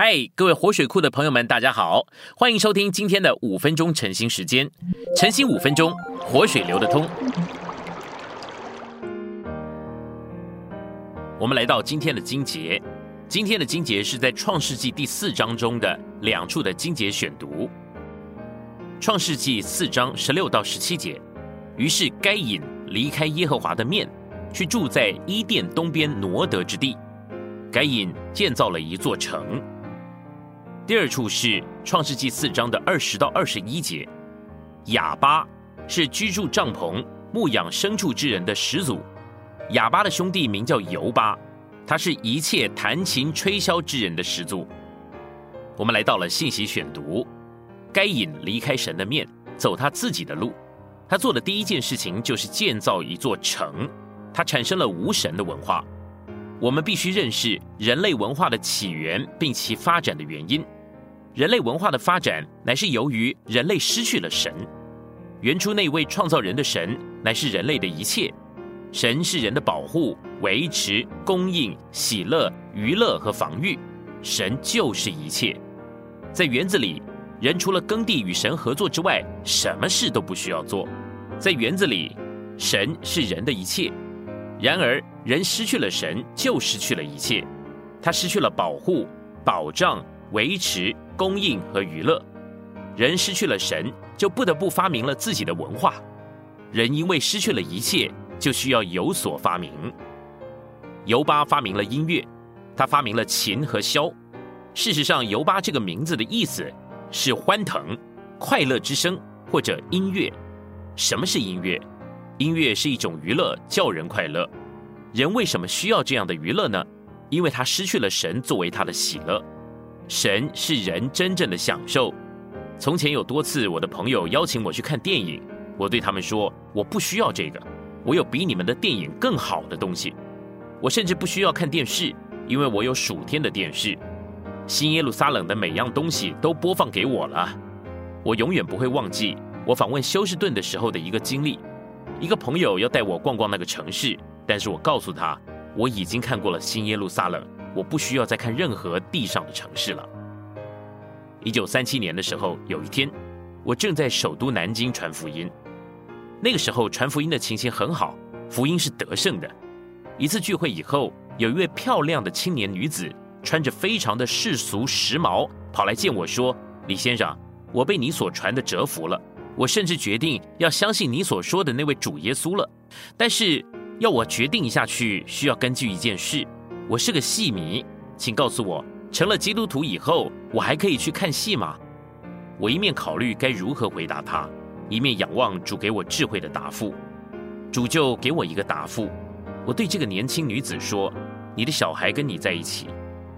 嗨，各位活水库的朋友们，大家好，欢迎收听今天的五分钟晨兴时间。晨兴五分钟，活水流得通。我们来到今天的经节，今天的经节是在创世纪第四章中的两处的经节选读。创世纪四章十六到十七节，于是该隐离开耶和华的面，去住在伊甸东边挪得之地。该隐建造了一座城。第二处是创世纪四章的二十到二十一节，哑巴是居住帐篷、牧养牲畜之人的始祖。哑巴的兄弟名叫尤巴，他是一切弹琴吹箫之人的始祖。我们来到了信息选读，该隐离开神的面，走他自己的路。他做的第一件事情就是建造一座城，他产生了无神的文化。我们必须认识人类文化的起源并其发展的原因。人类文化的发展乃是由于人类失去了神。原初那位创造人的神乃是人类的一切，神是人的保护、维持、供应、喜乐、娱乐和防御。神就是一切。在园子里，人除了耕地与神合作之外，什么事都不需要做。在园子里，神是人的一切。然而，人失去了神，就失去了一切。他失去了保护、保障、维持。供应和娱乐，人失去了神，就不得不发明了自己的文化。人因为失去了一切，就需要有所发明。尤巴发明了音乐，他发明了琴和箫。事实上，尤巴这个名字的意思是欢腾、快乐之声或者音乐。什么是音乐？音乐是一种娱乐，叫人快乐。人为什么需要这样的娱乐呢？因为他失去了神作为他的喜乐。神是人真正的享受。从前有多次，我的朋友邀请我去看电影，我对他们说：“我不需要这个，我有比你们的电影更好的东西。我甚至不需要看电视，因为我有属天的电视。新耶路撒冷的每样东西都播放给我了。我永远不会忘记我访问休斯顿的时候的一个经历。一个朋友要带我逛逛那个城市，但是我告诉他，我已经看过了新耶路撒冷。”我不需要再看任何地上的城市了。一九三七年的时候，有一天，我正在首都南京传福音。那个时候传福音的情形很好，福音是得胜的。一次聚会以后，有一位漂亮的青年女子，穿着非常的世俗时髦，跑来见我说：“李先生，我被你所传的折服了，我甚至决定要相信你所说的那位主耶稣了。但是要我决定一下去，需要根据一件事。”我是个戏迷，请告诉我，成了基督徒以后，我还可以去看戏吗？我一面考虑该如何回答他，一面仰望主给我智慧的答复。主就给我一个答复。我对这个年轻女子说：“你的小孩跟你在一起，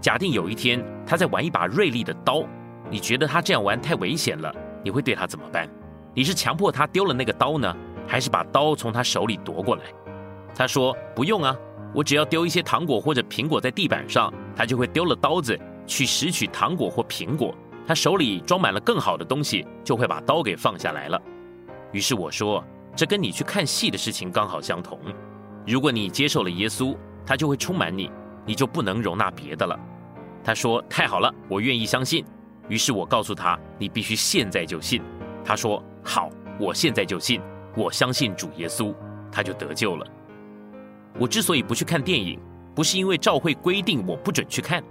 假定有一天他在玩一把锐利的刀，你觉得他这样玩太危险了，你会对他怎么办？你是强迫他丢了那个刀呢，还是把刀从他手里夺过来？”他说：“不用啊。”我只要丢一些糖果或者苹果在地板上，他就会丢了刀子去拾取糖果或苹果。他手里装满了更好的东西，就会把刀给放下来了。于是我说：“这跟你去看戏的事情刚好相同。如果你接受了耶稣，他就会充满你，你就不能容纳别的了。”他说：“太好了，我愿意相信。”于是我告诉他：“你必须现在就信。”他说：“好，我现在就信，我相信主耶稣，他就得救了。”我之所以不去看电影，不是因为教会规定我不准去看，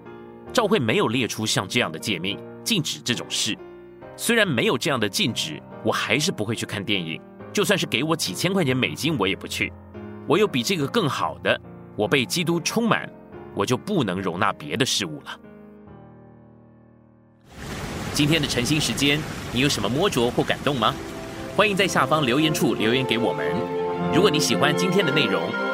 教会没有列出像这样的诫命禁止这种事。虽然没有这样的禁止，我还是不会去看电影。就算是给我几千块钱美金，我也不去。我有比这个更好的，我被基督充满，我就不能容纳别的事物了。今天的晨兴时间，你有什么摸着或感动吗？欢迎在下方留言处留言给我们。如果你喜欢今天的内容，